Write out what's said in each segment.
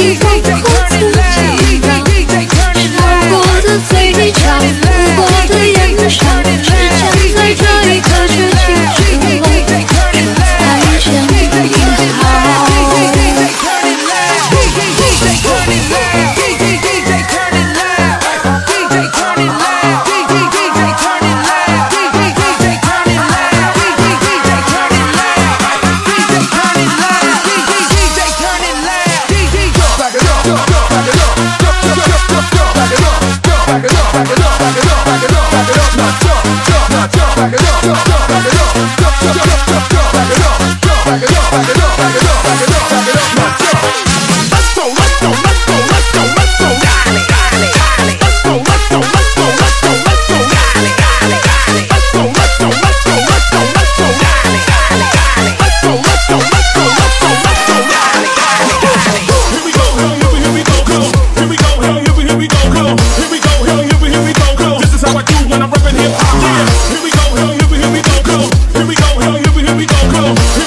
Keep, keep, keep, keep, we gon' go.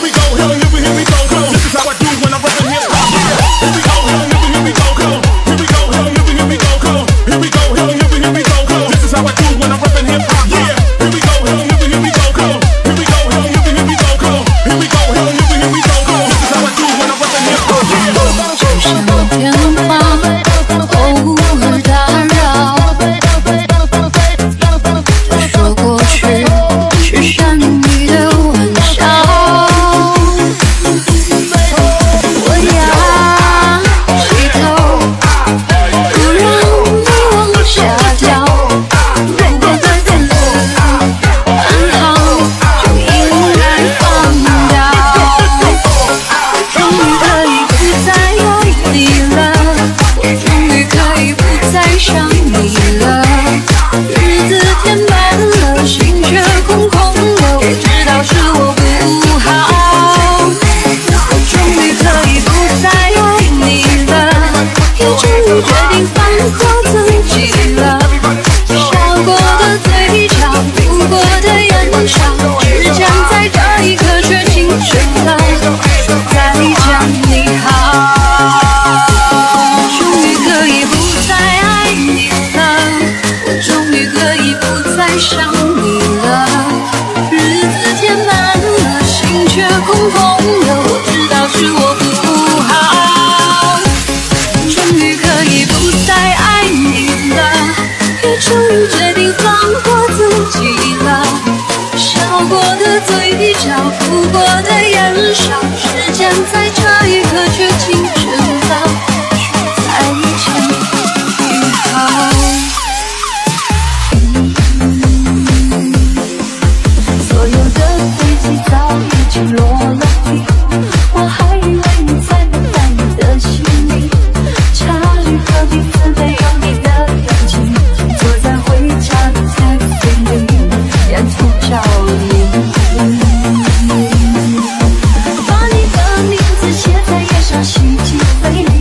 的甜笑哭过的眼梢时间在 my way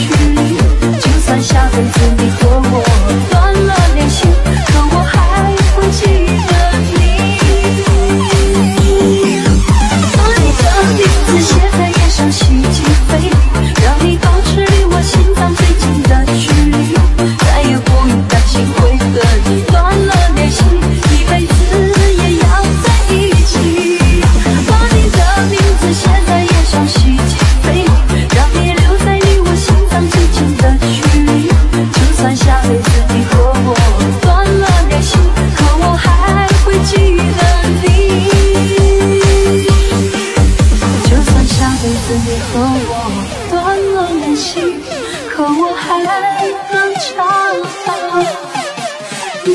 距离就算下辈子你和我就算你和我断了联系可我还能找到你